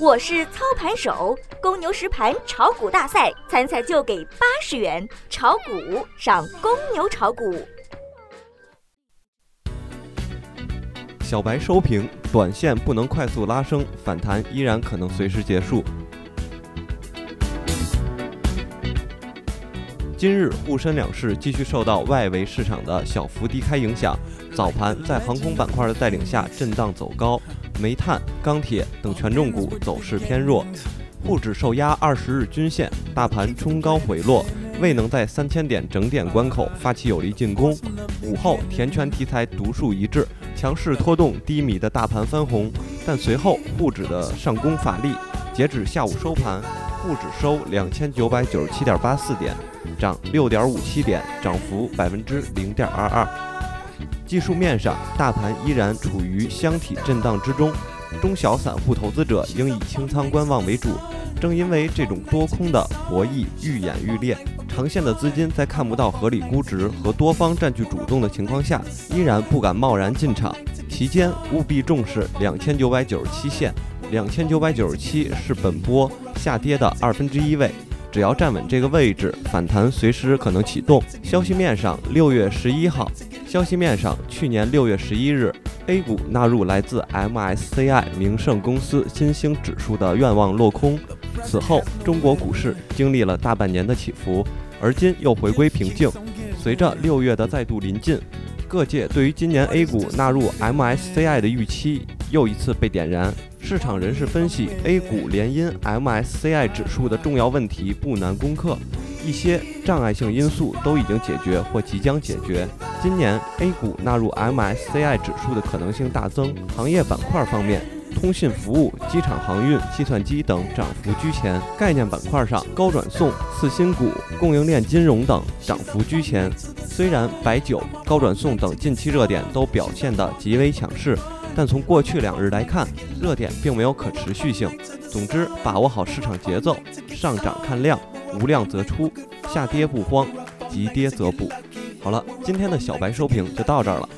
我是操盘手，公牛实盘炒股大赛参赛就给八十元，炒股上公牛炒股。小白收评：短线不能快速拉升，反弹依然可能随时结束。今日沪深两市继续受到外围市场的小幅低开影响，早盘在航空板块的带领下震荡走高。煤炭、钢铁等权重股走势偏弱，沪指受压二十日均线，大盘冲高回落，未能在三千点整点关口发起有力进攻。午后，填权题材独树一帜，强势拖动低迷的大盘翻红，但随后沪指的上攻乏力。截止下午收盘，沪指收两千九百九十七点八四点，涨六点五七点，涨幅百分之零点二二。技术面上，大盘依然处于箱体震荡之中，中小散户投资者应以清仓观望为主。正因为这种多空的博弈愈演愈烈，长线的资金在看不到合理估值和多方占据主动的情况下，依然不敢贸然进场。期间务必重视两千九百九十七线，两千九百九十七是本波下跌的二分之一位。只要站稳这个位置，反弹随时可能启动。消息面上，六月十一号，消息面上，去年六月十一日，A 股纳入来自 MSCI 名胜公司新兴指数的愿望落空。此后，中国股市经历了大半年的起伏，而今又回归平静。随着六月的再度临近，各界对于今年 A 股纳入 MSCI 的预期又一次被点燃。市场人士分析，A 股联姻 MSCI 指数的重要问题不难攻克，一些障碍性因素都已经解决或即将解决。今年 A 股纳入 MSCI 指数的可能性大增。行业板块方面，通信服务、机场航运、计算机等涨幅居前。概念板块上，高转送、次新股、供应链金融等涨幅居前。虽然白酒、高转送等近期热点都表现得极为强势。但从过去两日来看，热点并没有可持续性。总之，把握好市场节奏，上涨看量，无量则出，下跌不慌，急跌则补。好了今天的小白收评就到这儿了。